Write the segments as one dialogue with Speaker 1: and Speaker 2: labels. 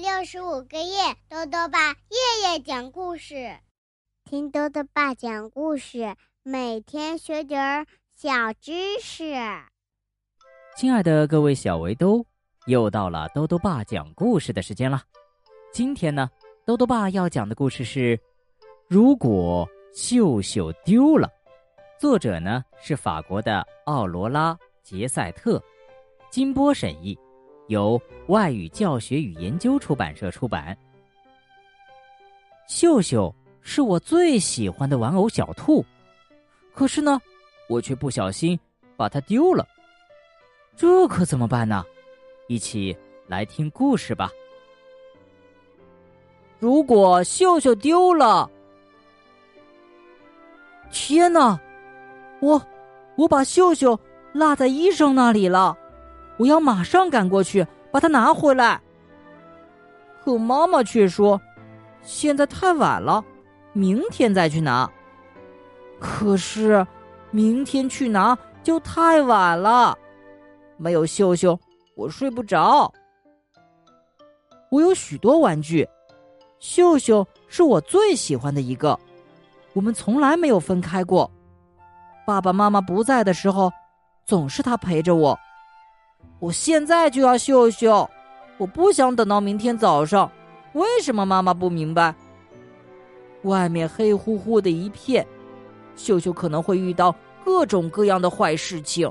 Speaker 1: 六十五个夜，豆豆爸夜夜讲故事，听豆豆爸讲故事，每天学点儿小知识。
Speaker 2: 亲爱的各位小围兜，又到了豆豆爸讲故事的时间了。今天呢，豆豆爸要讲的故事是《如果秀秀丢了》，作者呢是法国的奥罗拉·杰赛特，金波审译。由外语教学与研究出版社出版。秀秀是我最喜欢的玩偶小兔，可是呢，我却不小心把它丢了。这可怎么办呢？一起来听故事吧。如果秀秀丢了，天哪！我我把秀秀落在医生那里了。我要马上赶过去把它拿回来。可妈妈却说：“现在太晚了，明天再去拿。”可是，明天去拿就太晚了。没有秀秀，我睡不着。我有许多玩具，秀秀是我最喜欢的一个。我们从来没有分开过。爸爸妈妈不在的时候，总是他陪着我。我现在就要秀秀，我不想等到明天早上。为什么妈妈不明白？外面黑乎乎的一片，秀秀可能会遇到各种各样的坏事情。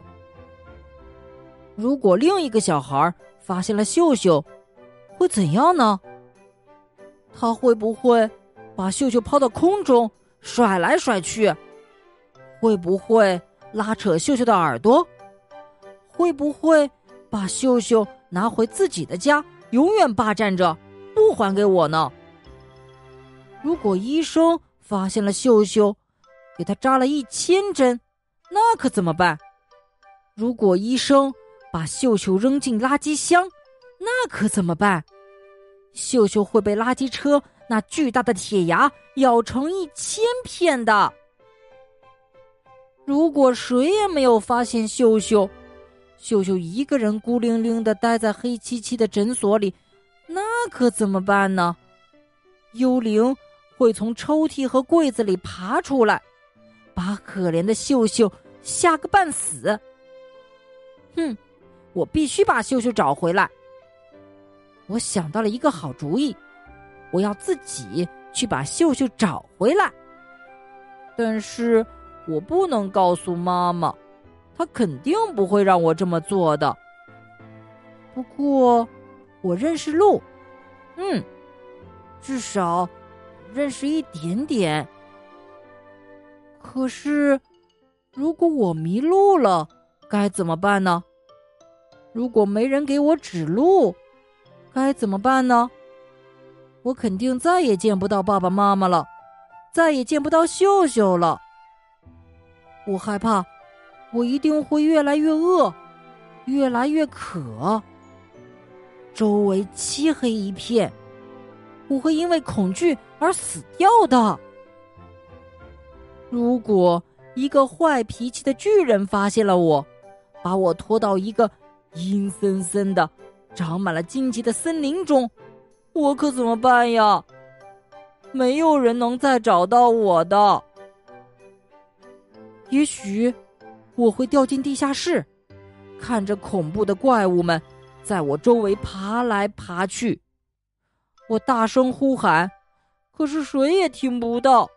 Speaker 2: 如果另一个小孩发现了秀秀，会怎样呢？他会不会把秀秀抛到空中，甩来甩去？会不会拉扯秀秀的耳朵？会不会？把秀秀拿回自己的家，永远霸占着，不还给我呢。如果医生发现了秀秀，给他扎了一千针，那可怎么办？如果医生把秀秀扔进垃圾箱，那可怎么办？秀秀会被垃圾车那巨大的铁牙咬成一千片的。如果谁也没有发现秀秀，秀秀一个人孤零零的待在黑漆漆的诊所里，那可怎么办呢？幽灵会从抽屉和柜子里爬出来，把可怜的秀秀吓个半死。哼，我必须把秀秀找回来。我想到了一个好主意，我要自己去把秀秀找回来。但是我不能告诉妈妈。他肯定不会让我这么做的。不过，我认识路，嗯，至少认识一点点。可是，如果我迷路了，该怎么办呢？如果没人给我指路，该怎么办呢？我肯定再也见不到爸爸妈妈了，再也见不到秀秀了。我害怕。我一定会越来越饿，越来越渴，周围漆黑一片，我会因为恐惧而死掉的。如果一个坏脾气的巨人发现了我，把我拖到一个阴森森的、长满了荆棘的森林中，我可怎么办呀？没有人能再找到我的。也许。我会掉进地下室，看着恐怖的怪物们在我周围爬来爬去。我大声呼喊，可是谁也听不到。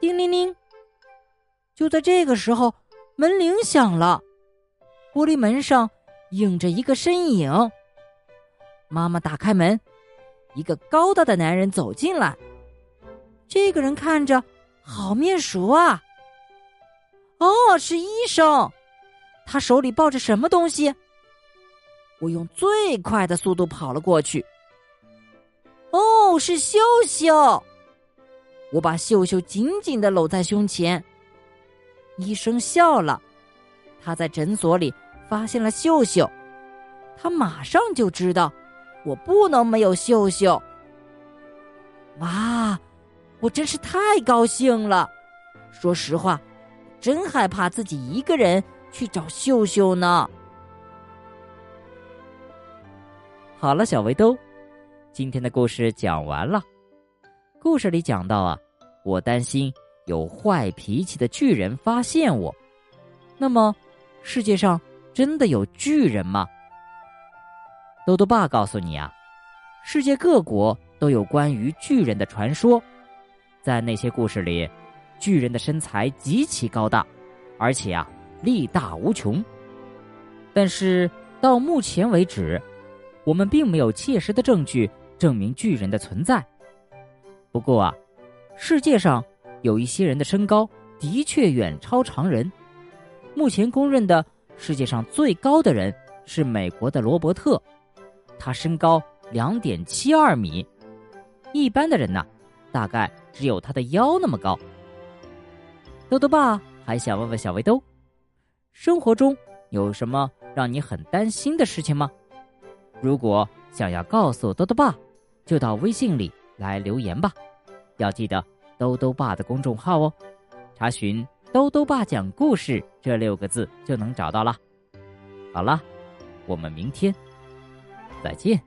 Speaker 2: 叮铃铃！就在这个时候，门铃响了，玻璃门上映着一个身影。妈妈打开门，一个高大的男人走进来。这个人看着好面熟啊！哦，是医生，他手里抱着什么东西？我用最快的速度跑了过去。哦，是秀秀，我把秀秀紧紧的搂在胸前。医生笑了，他在诊所里发现了秀秀，他马上就知道我不能没有秀秀。哇，我真是太高兴了，说实话。真害怕自己一个人去找秀秀呢。好了，小围兜，今天的故事讲完了。故事里讲到啊，我担心有坏脾气的巨人发现我。那么，世界上真的有巨人吗？豆豆爸告诉你啊，世界各国都有关于巨人的传说，在那些故事里，巨人的身材极其高大，而且啊，力大无穷。但是到目前为止。我们并没有切实的证据证明巨人的存在。不过啊，世界上有一些人的身高的确远超常人。目前公认的世界上最高的人是美国的罗伯特，他身高两点七二米。一般的人呢，大概只有他的腰那么高。豆豆爸还想问问小围兜，生活中有什么让你很担心的事情吗？如果想要告诉兜兜爸，就到微信里来留言吧。要记得兜兜爸的公众号哦，查询“兜兜爸讲故事”这六个字就能找到了。好了，我们明天再见。